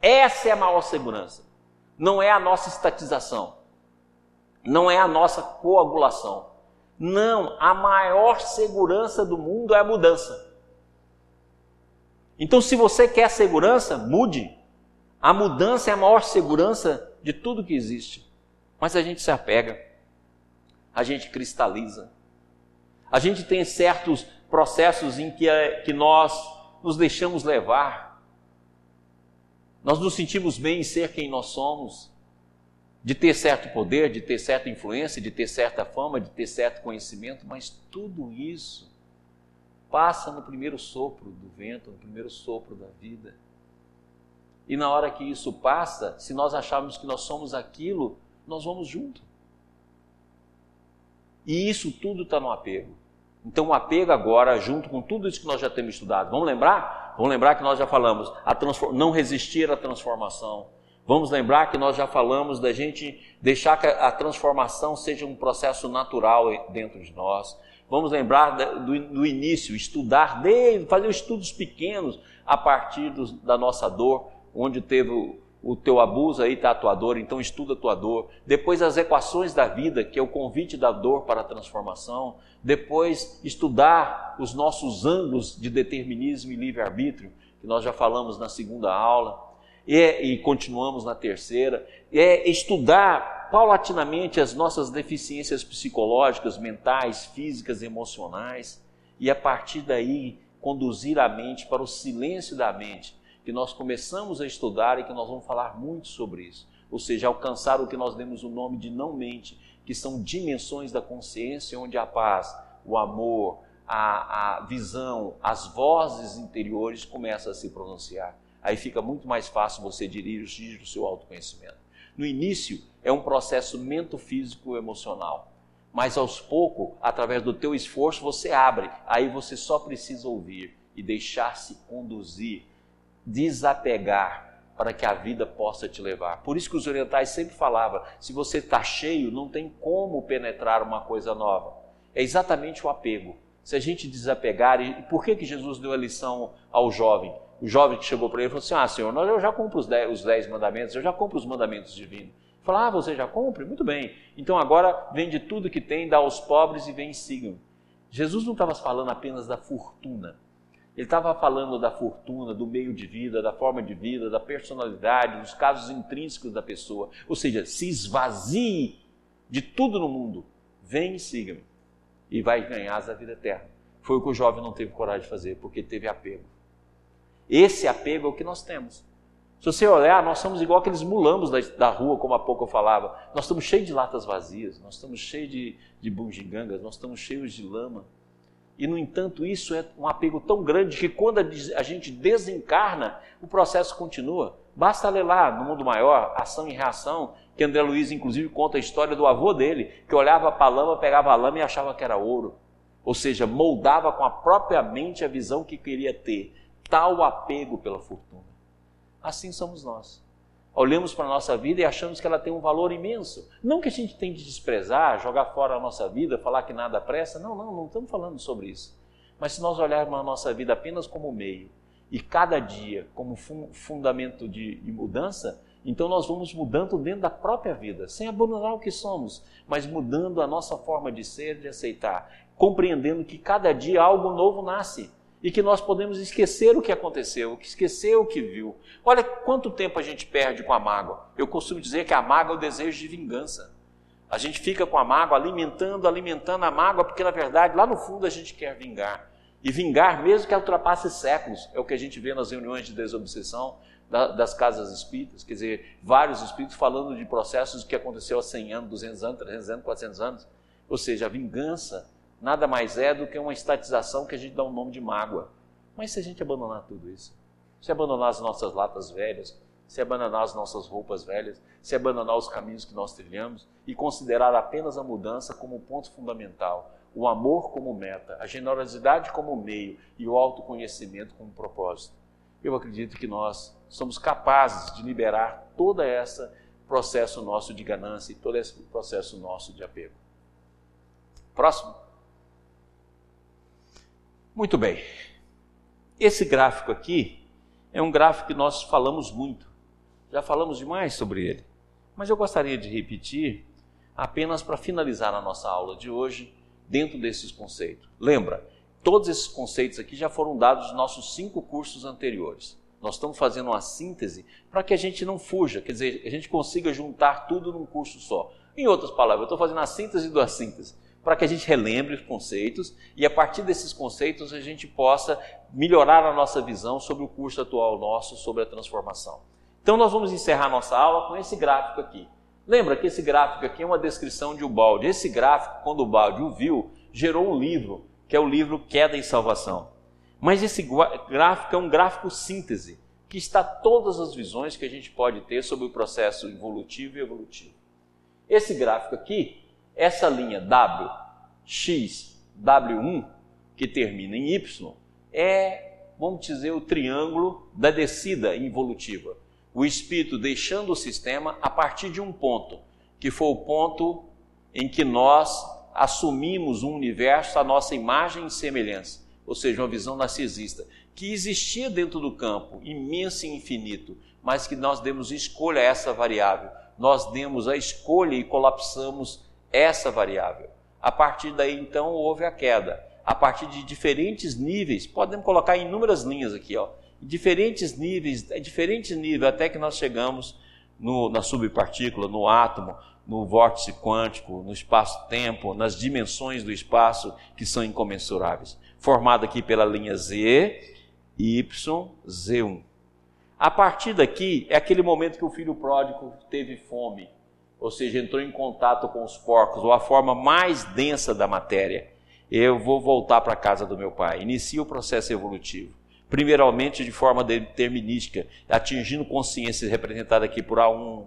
Essa é a maior segurança. Não é a nossa estatização. Não é a nossa coagulação. Não, a maior segurança do mundo é a mudança. Então, se você quer segurança, mude. A mudança é a maior segurança de tudo que existe. Mas a gente se apega, a gente cristaliza. A gente tem certos processos em que, que nós nos deixamos levar. Nós nos sentimos bem em ser quem nós somos de ter certo poder, de ter certa influência, de ter certa fama, de ter certo conhecimento, mas tudo isso passa no primeiro sopro do vento, no primeiro sopro da vida. E na hora que isso passa, se nós acharmos que nós somos aquilo, nós vamos junto. E isso tudo está no apego. Então, o apego agora, junto com tudo isso que nós já temos estudado, vamos lembrar? Vamos lembrar que nós já falamos, não resistir à transformação, Vamos lembrar que nós já falamos da gente deixar que a transformação seja um processo natural dentro de nós. Vamos lembrar do, início, estudar, fazer estudos pequenos a partir da nossa dor, onde teve o, o teu abuso, aí está a tua dor, então estuda a tua dor. Depois as equações da vida, que é o convite da dor para a transformação. Depois estudar os nossos ângulos de determinismo e livre-arbítrio, que nós já falamos na segunda aula é, e continuamos na terceira, é estudar paulatinamente as nossas deficiências psicológicas, mentais, físicas, emocionais, e a partir daí conduzir a mente para o silêncio da mente, que nós começamos a estudar e que nós vamos falar muito sobre isso. Ou seja, alcançar o que nós demos o nome de não mente, que são dimensões da consciência onde a paz, o amor, a, a visão, as vozes interiores começam a se pronunciar aí fica muito mais fácil você dirigir o seu autoconhecimento. No início é um processo mento-físico emocional, mas aos poucos, através do teu esforço, você abre. Aí você só precisa ouvir e deixar-se conduzir, desapegar para que a vida possa te levar. Por isso que os orientais sempre falavam: se você está cheio, não tem como penetrar uma coisa nova. É exatamente o apego. Se a gente desapegar, e por que, que Jesus deu a lição ao jovem? O jovem que chegou para ele falou assim: Ah, senhor, eu já compro os dez, os dez mandamentos, eu já compro os mandamentos divinos. Falou: Ah, você já compra? Muito bem. Então agora vende tudo que tem, dá aos pobres e vem e sigam. Jesus não estava falando apenas da fortuna. Ele estava falando da fortuna, do meio de vida, da forma de vida, da personalidade, dos casos intrínsecos da pessoa. Ou seja, se esvazie de tudo no mundo. Vem e siga-me. E vai ganhar a vida eterna. Foi o que o jovem não teve coragem de fazer, porque teve apego. Esse apego é o que nós temos. Se você olhar, nós somos igual aqueles mulambos da, da rua, como há pouco eu falava. Nós estamos cheios de latas vazias, nós estamos cheios de, de bungigangas, nós estamos cheios de lama. E, no entanto, isso é um apego tão grande que quando a gente desencarna, o processo continua. Basta ler lá, no mundo maior, ação e reação, que André Luiz, inclusive, conta a história do avô dele, que olhava para a lama, pegava a lama e achava que era ouro. Ou seja, moldava com a própria mente a visão que queria ter. Tal apego pela fortuna. Assim somos nós. Olhamos para a nossa vida e achamos que ela tem um valor imenso. Não que a gente tem de desprezar, jogar fora a nossa vida, falar que nada presta. Não, não, não estamos falando sobre isso. Mas se nós olharmos a nossa vida apenas como meio e cada dia como fundamento de, de mudança, então nós vamos mudando dentro da própria vida, sem abandonar o que somos, mas mudando a nossa forma de ser, de aceitar, compreendendo que cada dia algo novo nasce e que nós podemos esquecer o que aconteceu, esquecer o que viu. Olha quanto tempo a gente perde com a mágoa. Eu costumo dizer que a mágoa é o desejo de vingança. A gente fica com a mágoa alimentando, alimentando a mágoa, porque na verdade lá no fundo a gente quer vingar. E vingar, mesmo que ultrapasse séculos, é o que a gente vê nas reuniões de desobsessão das casas espíritas, quer dizer, vários espíritos falando de processos que aconteceu há 100 anos, 200 anos, 300 anos, 400 anos. Ou seja, a vingança nada mais é do que uma estatização que a gente dá um nome de mágoa. Mas se a gente abandonar tudo isso, se abandonar as nossas latas velhas, se abandonar as nossas roupas velhas, se abandonar os caminhos que nós trilhamos e considerar apenas a mudança como ponto fundamental, o amor como meta, a generosidade como meio e o autoconhecimento como propósito. Eu acredito que nós somos capazes de liberar todo esse processo nosso de ganância e todo esse processo nosso de apego. Próximo. Muito bem. Esse gráfico aqui é um gráfico que nós falamos muito. Já falamos demais sobre ele. Mas eu gostaria de repetir apenas para finalizar a nossa aula de hoje dentro desses conceitos. Lembra, todos esses conceitos aqui já foram dados nos nossos cinco cursos anteriores. Nós estamos fazendo uma síntese para que a gente não fuja, quer dizer, a gente consiga juntar tudo num curso só. Em outras palavras, eu estou fazendo a síntese da síntese, para que a gente relembre os conceitos e a partir desses conceitos a gente possa melhorar a nossa visão sobre o curso atual nosso, sobre a transformação. Então nós vamos encerrar nossa aula com esse gráfico aqui. Lembra que esse gráfico aqui é uma descrição de Ubaldi. Esse gráfico, quando o Ubaldi o viu, gerou um livro, que é o livro Queda e Salvação. Mas esse gráfico é um gráfico síntese, que está todas as visões que a gente pode ter sobre o processo evolutivo e evolutivo. Esse gráfico aqui, essa linha W, X, W1, que termina em Y, é, vamos dizer, o triângulo da descida evolutiva o espírito deixando o sistema a partir de um ponto, que foi o ponto em que nós assumimos um universo à nossa imagem e semelhança, ou seja, uma visão narcisista, que existia dentro do campo, imenso e infinito, mas que nós demos escolha a essa variável. Nós demos a escolha e colapsamos essa variável. A partir daí, então, houve a queda. A partir de diferentes níveis, podemos colocar inúmeras linhas aqui, ó diferentes níveis, é diferentes níveis, até que nós chegamos no, na subpartícula, no átomo, no vórtice quântico, no espaço-tempo, nas dimensões do espaço que são incomensuráveis. Formado aqui pela linha Z, Y, Z1. A partir daqui é aquele momento que o filho pródigo teve fome, ou seja, entrou em contato com os porcos, ou a forma mais densa da matéria. Eu vou voltar para a casa do meu pai. Inicia o processo evolutivo primeiramente de forma determinística, atingindo consciência representada aqui por A1,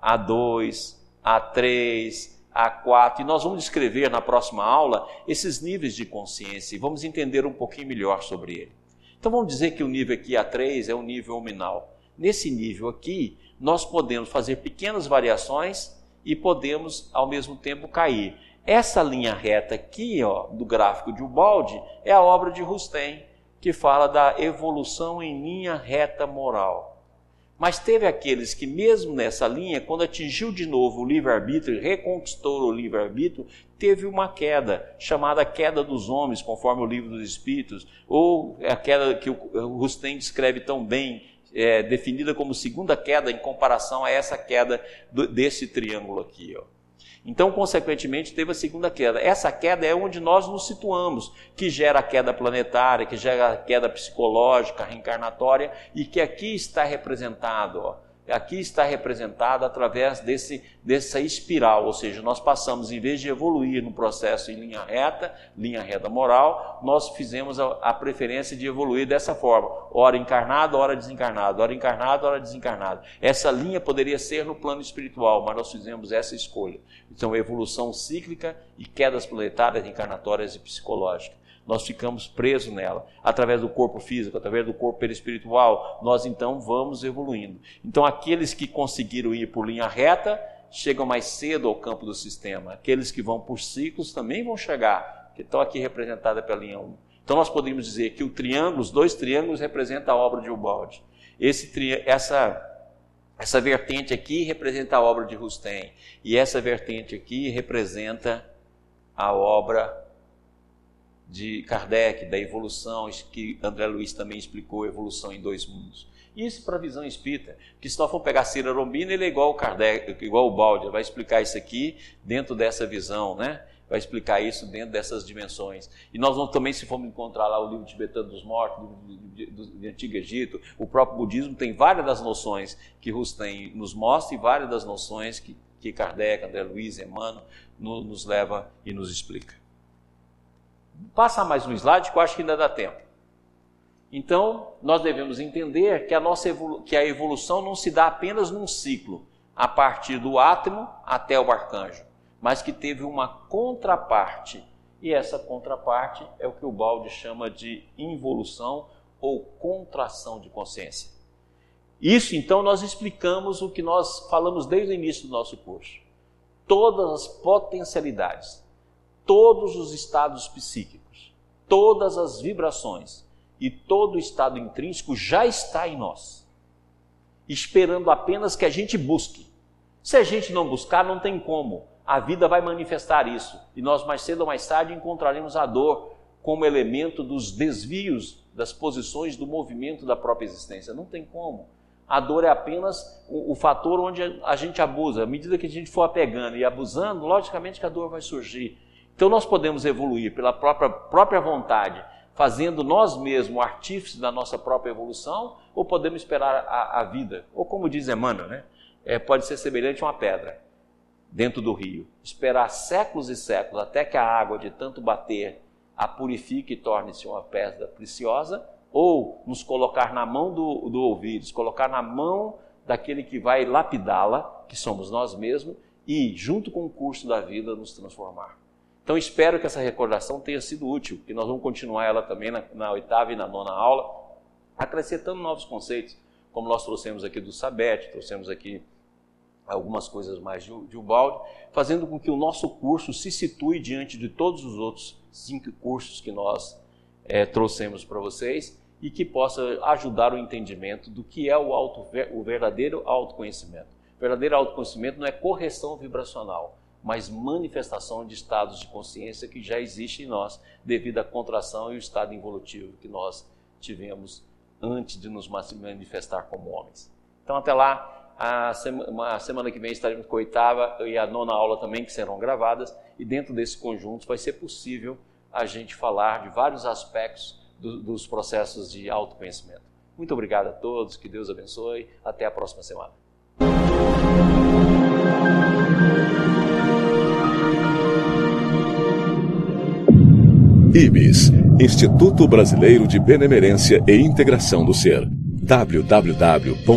A2, A3, A4, e nós vamos descrever na próxima aula esses níveis de consciência e vamos entender um pouquinho melhor sobre ele. Então vamos dizer que o nível aqui A3 é um nível nominal. Nesse nível aqui, nós podemos fazer pequenas variações e podemos ao mesmo tempo cair. Essa linha reta aqui, ó, do gráfico de Ubaldi, é a obra de Rustem que fala da evolução em linha reta moral. Mas teve aqueles que, mesmo nessa linha, quando atingiu de novo o livre-arbítrio, reconquistou o livre-arbítrio, teve uma queda, chamada queda dos homens, conforme o livro dos Espíritos, ou a queda que o Rustem descreve tão bem, é, definida como segunda queda em comparação a essa queda do, desse triângulo aqui. Ó. Então, consequentemente, teve a segunda queda. Essa queda é onde nós nos situamos, que gera a queda planetária, que gera a queda psicológica, reencarnatória, e que aqui está representado. Ó. aqui está representado através desse, dessa espiral, ou seja, nós passamos, em vez de evoluir no processo em linha reta, linha reta moral, nós fizemos a, a preferência de evoluir dessa forma: hora encarnado, hora desencarnado, hora encarnado, hora desencarnado. Essa linha poderia ser no plano espiritual, mas nós fizemos essa escolha. Então, evolução cíclica e quedas planetárias, encarnatórias e psicológicas nós ficamos presos nela. Através do corpo físico, através do corpo perispiritual, nós então vamos evoluindo. Então, aqueles que conseguiram ir por linha reta chegam mais cedo ao campo do sistema. Aqueles que vão por ciclos também vão chegar, que estão aqui representados pela linha 1. Então, nós podemos dizer que o triângulo, os dois triângulos representam a obra de Ubaldi. Esse, essa essa vertente aqui representa a obra de Rustem e essa vertente aqui representa a obra de Kardec, da evolução, que André Luiz também explicou, evolução em dois mundos. Isso para a visão espírita, que se nós for pegar Cira Rombina, ele é igual o Kardec, igual o Baldi, vai explicar isso aqui dentro dessa visão, né? Vai explicar isso dentro dessas dimensões. E nós vamos também, se formos encontrar lá o livro tibetano dos mortos, do, do, Antigo Egito, o próprio budismo tem várias das noções que Rustem nos mostra e várias das noções que, que Kardec, André Luiz, Emmanuel no, nos leva e nos explica. Passa mais um slide que eu acho que ainda dá tempo. Então, nós devemos entender que a, nossa que a evolução não se dá apenas num ciclo, a partir do átomo até o arcanjo, mas que teve uma contraparte. E essa contraparte é o que o Balde chama de involução ou contração de consciência. Isso, então, nós explicamos o que nós falamos desde o início do nosso curso. Todas as potencialidades todos os estados psíquicos, todas as vibrações e todo o estado intrínseco já está em nós, esperando apenas que a gente busque. Se a gente não buscar, não tem como. A vida vai manifestar isso e nós mais cedo ou mais tarde encontraremos a dor como elemento dos desvios das posições do movimento da própria existência. Não tem como. A dor é apenas o, o, fator onde a gente abusa. À medida que a gente for apegando e abusando, logicamente que a dor vai surgir. Então nós podemos evoluir pela própria, própria vontade, fazendo nós mesmos o artífice da nossa própria evolução, ou podemos esperar a, a vida. Ou como diz Emmanuel, né? É, pode ser semelhante a uma pedra dentro do rio. Esperar séculos e séculos até que a água de tanto bater a purifique e torne-se uma pedra preciosa, ou nos colocar na mão do, do ouvido, colocar na mão daquele que vai lapidá-la, que somos nós mesmos, e, junto com o curso da vida, nos transformar. Então espero que essa recordação tenha sido útil, que nós vamos continuar ela também na, na oitava e na nona aula, acrescentando novos conceitos, como nós trouxemos aqui do Sabete, trouxemos aqui algumas coisas mais de, de Ubaldi, fazendo com que o nosso curso se situe diante de todos os outros cinco cursos que nós é, trouxemos para vocês e que possa ajudar o entendimento do que é o, auto, o verdadeiro autoconhecimento. O verdadeiro autoconhecimento não é correção vibracional, mas manifestação de estados de consciência que já existe em nós devido à contração e o estado involutivo que nós tivemos antes de nos manifestar como homens. Então, até lá, a semana, a semana que vem estaremos com a oitava e a nona aula também, que serão gravadas, e dentro desse conjunto vai ser possível a gente falar de vários aspectos do, dos processos de autoconhecimento. Muito obrigado a todos, que Deus abençoe, até a próxima semana. IBIS Instituto Brasileiro de Benemerência e Integração do Ser. www.ibis.org